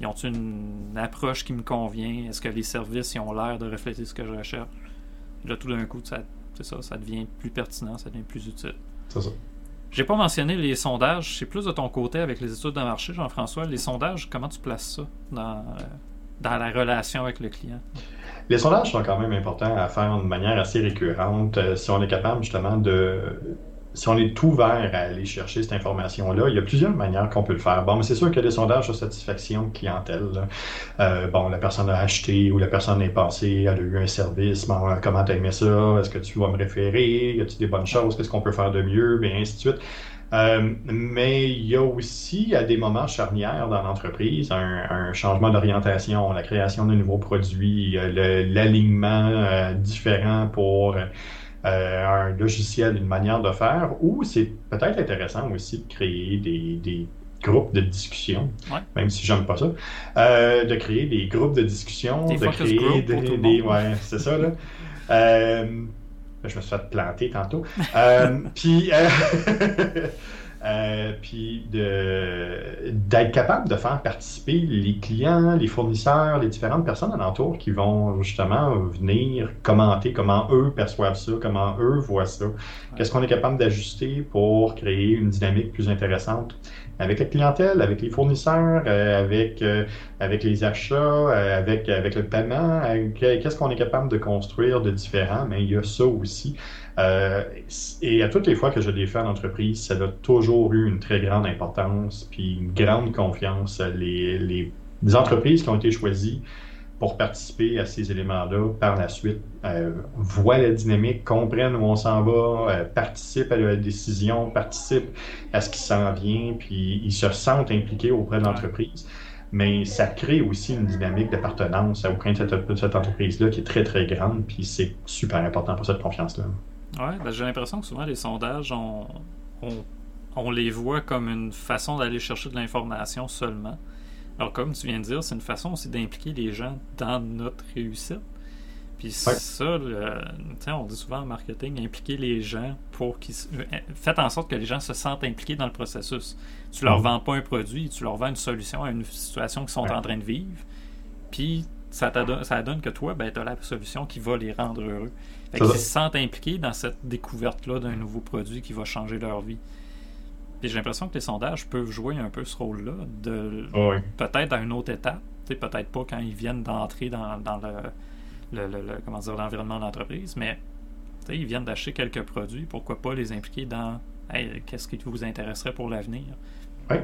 Ils ont une approche qui me convient? Est-ce que les services ils ont l'air de refléter ce que je recherche? Là, tout d'un coup, ça, c'est ça, ça devient plus pertinent, ça devient plus utile. C'est ça. J'ai pas mentionné les sondages, c'est plus de ton côté avec les études de marché, Jean-François. Les sondages, comment tu places ça dans, euh, dans la relation avec le client? Les sondages sont quand même importants à faire de manière assez récurrente. Euh, si on est capable justement de. Si on est ouvert à aller chercher cette information-là, il y a plusieurs manières qu'on peut le faire. Bon, mais c'est sûr qu'il y a des sondages de satisfaction clientèle. Euh, bon, la personne a acheté ou la personne est passée, elle a eu un service. Bon, euh, comment t'as aimé ça? Est-ce que tu vas me référer? Y a-t-il des bonnes choses? Qu'est-ce qu'on peut faire de mieux? Et ainsi de suite. Euh, mais il y a aussi, à des moments charnières dans l'entreprise, un, un changement d'orientation, la création de nouveaux produits, euh, l'alignement euh, différent pour euh, un logiciel, une manière de faire, ou c'est peut-être intéressant aussi de créer des, des groupes de discussion, Ouais. même si j'aime pas ça, euh, de créer des groupes de discussion, Des de créer des, ouais, c'est ça là. Euh, je me suis fait planter tantôt. Puis, euh, puis de- d'être capable de faire participer les clients, les fournisseurs, les différentes personnes alentour qui vont justement venir commenter comment eux perçoivent ça, comment eux voient ça. Qu'est-ce qu'on est capable d'ajuster pour créer une dynamique plus intéressante avec la clientèle, avec les fournisseurs, euh, avec, euh, avec les achats, euh, avec, avec le paiement. Qu'est-ce qu'on est capable de construire de différent? Mais il y a ça aussi. Euh, et à toutes les fois que je l'ai fait en entreprise, ça a toujours eu une très grande importance, puis une grande confiance. Les, les entreprises qui ont été choisies pour participer à ces éléments-là par la suite euh, voient la dynamique, comprennent où on s'en va, euh, participent à la décision, participent à ce qui s'en vient, puis ils se sentent impliqués auprès de l'entreprise. Mais ça crée aussi une dynamique d'appartenance auprès de cette, entreprise-là qui est très, très grande, puis c'est super important pour cette confiance-là. Ouais, ben, j'ai l'impression que souvent les sondages, on, on, on les voit comme une façon d'aller chercher de l'information seulement. Alors, comme tu viens de dire, c'est une façon aussi d'impliquer les gens dans notre réussite. Puis Ouais. ça, le- on dit souvent en marketing, impliquer les gens pour qu'ils... se- euh, Faites en sorte que les gens se sentent impliqués dans le processus. Tu leur Mhm. vends pas un produit, tu leur vends une solution à une situation qu'ils sont Ouais. en train de vivre. Puis ça, ça donne que toi, ben, tu as la solution qui va les rendre heureux. Fait qu'ils se sentent impliqués dans cette découverte-là d'un nouveau produit qui va changer leur vie. Puis j'ai l'impression que les sondages peuvent jouer un peu ce rôle-là, de Oui. peut-être à une autre étape, peut-être pas quand ils viennent d'entrer dans, dans le, le- le- le- comment dire, l'environnement de l'entreprise, mais ils viennent d'acheter quelques produits, pourquoi pas les impliquer dans Hey, qu'est-ce qui vous intéresserait pour l'avenir? Oui.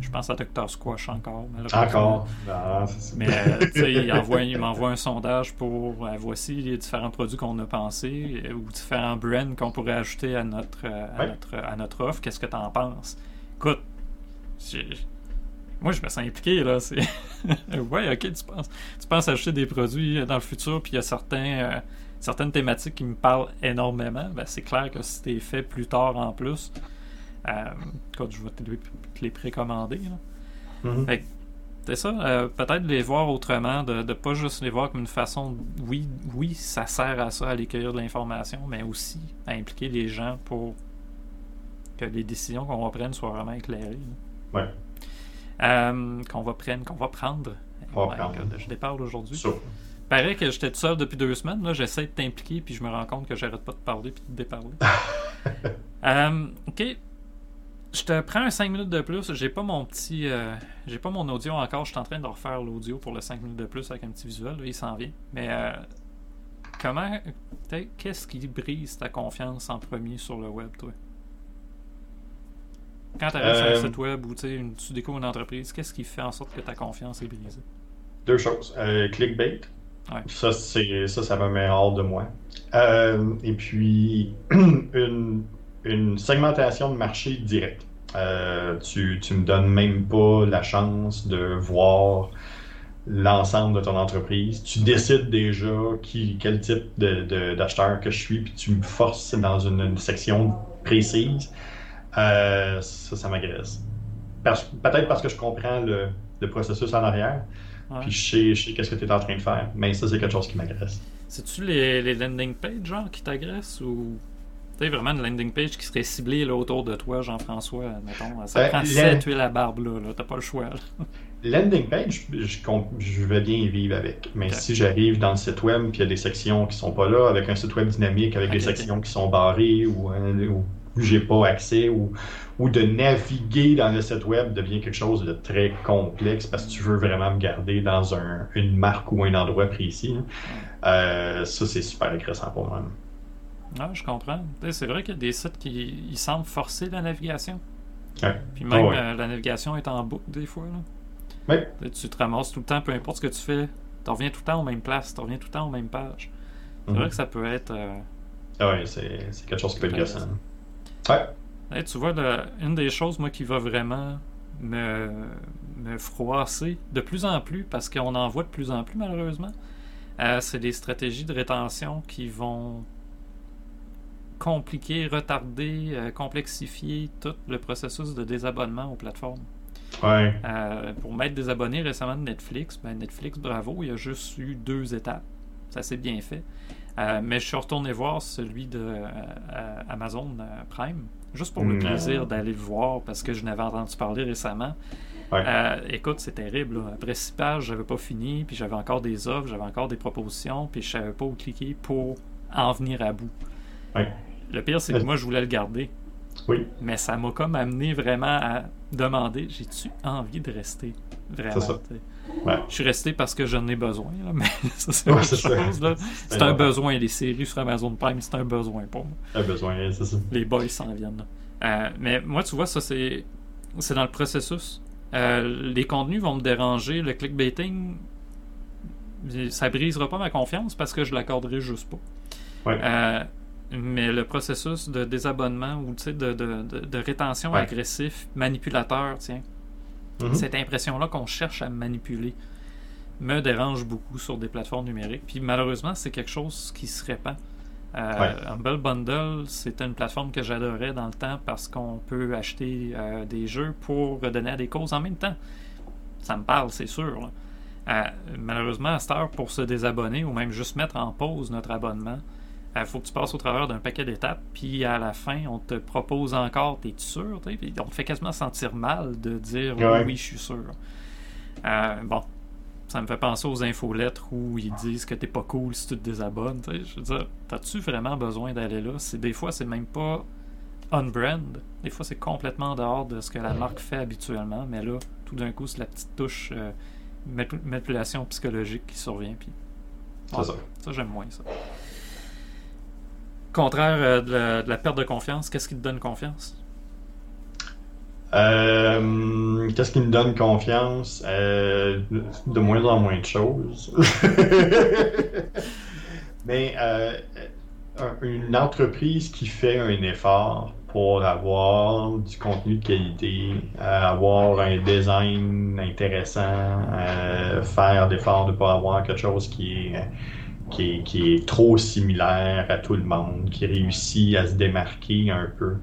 Je pense à Dr. Squash encore. Encore. Ah, c'est ça. Mais euh, tu sais, il, envoie- il m'envoie un sondage pour euh, voici les différents produits qu'on a pensés euh, ou différents brands qu'on pourrait ajouter à notre, euh, à Ouais. notre, à notre offre. Qu'est-ce que tu en penses? Écoute, j'ai- moi je me sens impliqué là. Ouais, ok, tu penses, tu penses acheter des produits dans le futur, puis il y a certains, certaines thématiques qui me parlent énormément. Ben, c'est clair que si t'es fait plus tard en plus, euh, écoute, je vais te les- précommander. là. Mhm. Fait que, c'est ça, euh, peut-être les voir autrement, de ne pas juste les voir comme une façon, oui, oui, ça sert à ça, à aller cueillir de l'information, mais aussi à impliquer les gens pour que les décisions qu'on va prendre soient vraiment éclairées. là. Ouais. qu'on va prendre. Qu'on va prendre. Oh je déparle aujourd'hui. Ça. Paraît que j'étais tout seul depuis deux semaines. Là, j'essaie de t'impliquer, puis je me rends compte que j'arrête pas de parler puis de déparler. Euh, ok. Je te prends un 5 minutes de plus. J'ai pas mon petit. euh, j'ai pas mon audio encore. Je suis en train de refaire l'audio pour le 5 minutes de plus avec un petit visuel. Là, il s'en vient. Mais euh, comment. Qu'est-ce qui brise ta confiance en premier sur le web, toi? Quand tu arrives sur Euh, un site web ou une, tu découvres une entreprise, qu'est-ce qui fait en sorte que ta confiance est brisée? Deux choses. Euh, clickbait. Ouais. Ça, ça, ça me met hors de moi. Euh, et puis, une, une segmentation de marché directe. Euh, tu, tu me donnes même pas la chance de voir l'ensemble de ton entreprise. Tu décides déjà qui, quel type de, de- d'acheteur que je suis, puis tu me forces dans une, une section précise. Euh, ça, ça m'agresse. Peut-être parce que je comprends le, le processus en arrière, Ouais. puis je sais, je sais qu'est-ce que tu es en train de faire. Mais ça, c'est quelque chose qui m'agresse. C'est-tu les, les landing pages, genre, qui t'agressent ou. Tu sais, vraiment une landing page qui serait ciblée là, autour de toi, Jean-François, mettons. Ça Ben, prend la- 7 huiles à barbe, là. là. T'as pas le choix. là. Landing page, je, je vais bien y vivre avec. Mais si j'arrive dans le site web puis il y a des sections qui sont pas là, avec un site web dynamique, avec des sections qui sont barrées ou, euh, ou j'ai pas accès ou, ou de naviguer dans le site web devient quelque chose de très complexe parce que tu veux vraiment me garder dans un, une marque ou un endroit précis. hein. Euh, ça, c'est super agressant pour moi. Ah, je comprends. C'est vrai qu'il y a des sites qui ils semblent forcer la navigation. Ouais. Puis même Ah ouais. euh, la navigation est en boucle des fois. Là. Ouais. Tu te ramasses tout le temps, peu importe ce que tu fais. Tu reviens tout le temps aux mêmes places, tu reviens tout le temps aux mêmes pages. C'est Mhm. vrai que ça peut être. euh, Ah ouais, c'est quelque chose qui peut être gossant. Ouais. Tu vois, le- une des choses, moi, qui va vraiment me, me froisser de plus en plus, parce qu'on en voit de plus en plus, malheureusement, euh, c'est des stratégies de rétention qui vont compliquer, retarder, euh, complexifier tout le processus de désabonnement aux plateformes. Ouais. Euh, pour m'être désabonné récemment de Netflix, ben Netflix, bravo, il y a juste eu deux étapes. Ça s'est bien fait. Euh, mais je suis retourné voir celui de euh, Amazon Prime, juste pour le Mm. plaisir d'aller le voir parce que je n'avais entendu parler récemment. Ouais. Écoute, c'est terrible. là. Après six pages, j'avais pas fini, puis j'avais encore des offres, j'avais encore des propositions, puis je savais pas où cliquer pour en venir à bout. Ouais. Le pire, c'est que moi, je voulais le garder. Oui. Mais ça m'a comme amené vraiment à demander j'ai-tu envie de rester Vraiment. Ça. Ouais. Je suis resté parce que j'en ai besoin, là, mais ça, c'est Ouais, autre c'est un besoin. Les séries sur Amazon Prime, c'est un besoin pour moi. T'as besoin, c'est ça. Les boys s'en viennent. Euh, mais moi, tu vois, ça, c'est c'est dans le processus. Euh, les contenus vont me déranger. Le clickbaiting, ça brisera pas ma confiance parce que je l'accorderai juste pas. Ouais. Euh, mais le processus de désabonnement ou de, de, de, de rétention Ouais. agressif, manipulateur, tiens, Mhm. cette impression-là qu'on cherche à manipuler me dérange beaucoup sur des plateformes numériques. Puis malheureusement, c'est quelque chose qui se répand. Euh, Ouais. Humble Bundle, c'était une plateforme que j'adorais dans le temps parce qu'on peut acheter euh, des jeux pour redonner à des causes en même temps. Ça me parle, c'est sûr. Euh, malheureusement, à cette heure, pour se désabonner ou même juste mettre en pause notre abonnement, il faut que tu passes au travers d'un paquet d'étapes, puis à la fin, on te propose encore, t'es sûr? Puis on te fait quasiment sentir mal de dire oui, Ouais. oui, je suis sûr. Euh, bon, ça me fait penser aux infolettres où ils disent que t'es pas cool si tu te désabonnes. Je veux dire, t'as-tu vraiment besoin d'aller là? C'est, des fois, c'est même pas on-brand. Des fois, c'est complètement en dehors de ce que la marque fait habituellement, mais là, tout d'un coup, c'est la petite touche euh, manip- manipulation psychologique qui survient. Puis, ça. ça, j'aime moins ça. Contraire euh, de, la, perte de confiance, qu'est-ce qui te donne confiance? Euh, Qu'est-ce qui me donne confiance? Euh, de moins en moins de choses. Mais un- une entreprise qui fait un effort pour avoir du contenu de qualité, avoir un design intéressant, faire l'effort de ne pas avoir quelque chose qui est, qui, est, qui est trop similaire à tout le monde, qui réussit à se démarquer un peu.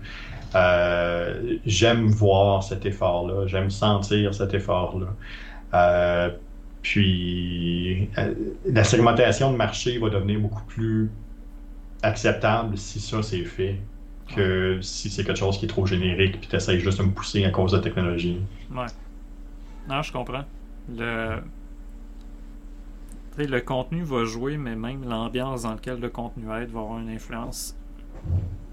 Euh, j'aime voir cet effort-là, j'aime sentir cet effort-là. Euh, puis euh, la segmentation de marché va devenir beaucoup plus acceptable si ça c'est fait que si c'est quelque chose qui est trop générique puis tu essaies juste de me pousser à cause de la technologie. Ouais. Non, je comprends. Le... le contenu va jouer, mais même l'ambiance dans laquelle le contenu aide va avoir une influence.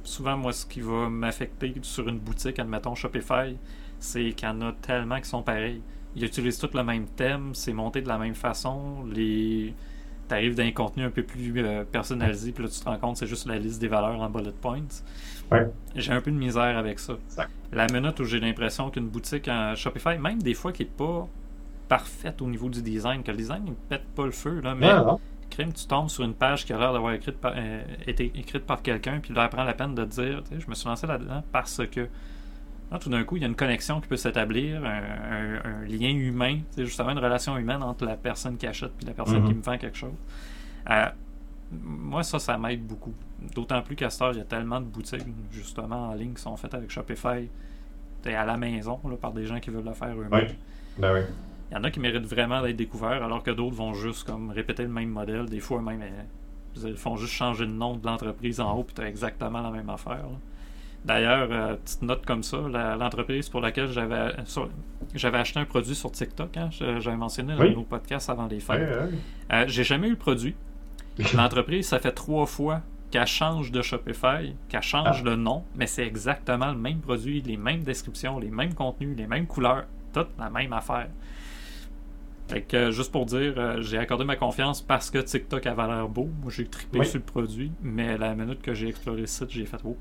Souvent, moi, ce qui va m'affecter sur une boutique, admettons Shopify, c'est qu'il y en a tellement qui sont pareils. Ils utilisent tous le même thème, c'est monté de la même façon. Les... Tu arrives d'un contenu un peu plus euh, personnalisé, puis là, tu te rends compte c'est juste la liste des valeurs en bullet points. J'ai un peu de misère avec ça. La minute où j'ai l'impression qu'une boutique en Shopify, même des fois qui n'est pas parfaite au niveau du design, que le design ne pète pas le feu, là, mais crime, tu tombes sur une page qui a l'air d'avoir euh, été écrite par quelqu'un, puis là, elle prend la peine de te dire, je me suis lancé là-dedans parce que là, tout d'un coup, il y a une connexion qui peut s'établir, un, lien humain, justement une relation humaine entre la personne qui achète et la personne qui mm-hmm. me vend quelque chose. Euh, moi, ça, ça m'aide beaucoup. D'autant plus qu'à ce il y a tellement de boutiques, justement, en ligne qui sont faites avec Shopify. à la maison, là, par des gens qui veulent le faire eux-mêmes. Oui. Ben oui. Il y en a qui méritent vraiment d'être découverts, alors que d'autres vont juste comme répéter le même modèle. Des fois, même, euh, ils font juste changer le nom de l'entreprise en haut, puis tu as exactement la même affaire. D'ailleurs, euh, petite note comme ça, l'entreprise pour laquelle j'avais j'avais acheté un produit sur TikTok, hein, j'avais mentionné dans nos podcasts avant les fêtes. Euh, j'ai jamais eu le produit. L'entreprise, ça fait trois fois qu'elle change de Shopify, qu'elle change ah. de nom, mais c'est exactement le même produit, les mêmes descriptions, les mêmes contenus, les mêmes couleurs, toute la même affaire. Fait que, juste pour dire, euh, j'ai accordé ma confiance parce que TikTok avait l'air beau. Moi, j'ai trippé sur le produit, mais la minute que j'ai exploré le site, j'ai fait Oh,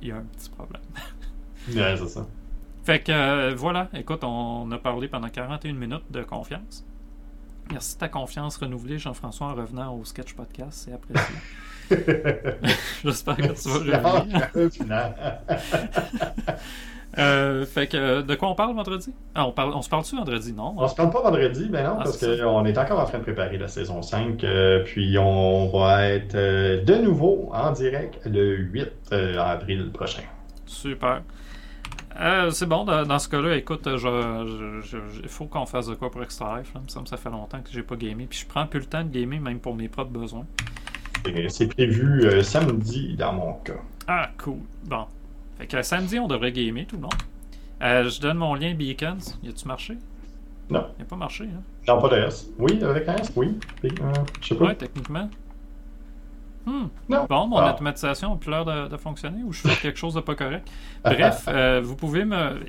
il y a un petit problème. ouais, c'est ça. Fait que, euh, voilà, écoute, on a parlé pendant 41 minutes de confiance. Merci de ta confiance renouvelée, Jean-François, en revenant au Sketch Podcast. C'est apprécié. J'espère que tu vas revenir. Euh, fait que de quoi on parle vendredi? Ah, on, parle, on se parle-tu vendredi? Non On se parle pas vendredi, ben non, ah, parce qu'on est encore en train de préparer la saison 5. Euh, puis on va être euh, de nouveau en direct le 8 euh, avril prochain. Super. Euh, c'est bon, dans, ce cas-là, écoute, il faut qu'on fasse de quoi pour Extra Life. Là. Il me semble que ça fait longtemps que j'ai pas gamé. Puis je prends plus le temps de gamer, même pour mes propres besoins. C'est prévu euh, samedi dans mon cas. Ah, cool. Bon. Fait que samedi, on devrait gamer tout le monde. Euh, je donne mon lien Beacons. Y a-tu marché? Non. Il a pas marché, hein? Non, pas de S. Oui, avec un S, oui. je sais pas. Ouais, techniquement. Hmm. Bon, mon ah. automatisation a plus l'air de, fonctionner ou je fais quelque chose de pas correct. Bref, euh, vous pouvez me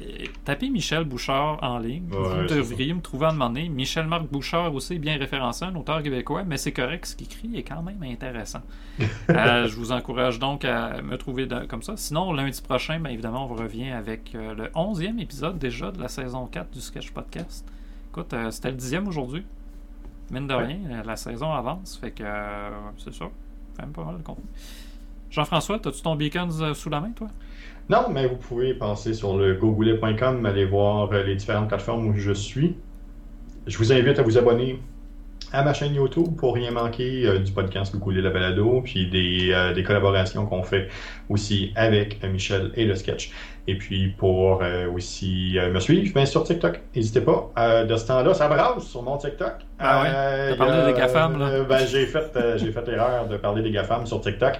taper Michel Bouchard en ligne. vous devriez me trouver à demander. Michel-Marc Bouchard aussi bien référencé, un auteur québécois, mais c'est correct, ce qu'il écrit est quand même intéressant. Euh, je vous encourage donc à me trouver comme ça. Sinon, lundi prochain, bien évidemment, on revient avec euh, le 11e épisode déjà de la saison 4 du Sketch Podcast. Écoute, c'était le dixième aujourd'hui. Mine de rien, la saison avance, fait que c'est ça Jean-François, as-tu ton Beacons euh, sous la main, toi? Non, mais vous pouvez passer sur le gogoulet.com, aller voir euh, les différentes plateformes où je suis. Je vous invite à vous abonner à ma chaîne YouTube pour rien manquer euh, du podcast Gogoulet la balado, puis des, des collaborations qu'on fait aussi avec Michel et le sketch. Et puis pour aussi me suivre, bien sur TikTok. N'hésitez pas. de ce temps-là, ça brasse sur mon TikTok. Ah ouais? T'as parlé des GAFAM, là? ben, j'ai fait, j'ai fait l'erreur de parler des GAFAM sur TikTok.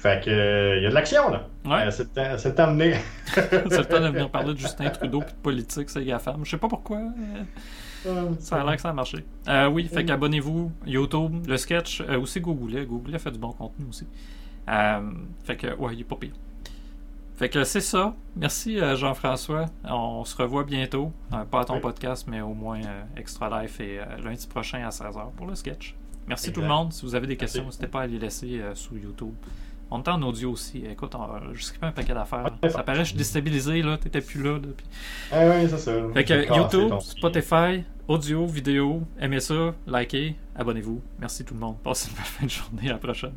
Fait que, il y a de l'action, là. Ouais. c'est le temps de venir. c'est le temps de venir parler de Justin Trudeau et de politique, c'est GAFAM. Je sais pas pourquoi. Ça a l'air que ça a marché. Euh, oui, fait qu'abonnez-vous, YouTube, le sketch, aussi Google. Google fait du bon contenu aussi. fait que, ouais, il est pas pire. Fait que c'est ça. Merci euh, Jean-François. On se revoit bientôt. Euh, pas à ton podcast, mais au moins euh, Extra Life et lundi prochain à 16h pour le sketch. Merci tout le monde. Si vous avez des questions, n'hésitez pas à les laisser sur YouTube. On est en audio aussi. Écoute, on, je skipais un paquet d'affaires. Ça paraît, je suis déstabilisé, là. T'étais plus là. Depuis... Eh c'est ça. Fait que ah, YouTube, Spotify, audio, vidéo, aimez ça, likez, abonnez-vous. Merci tout le monde. Passez une bonne fin de journée. À la prochaine.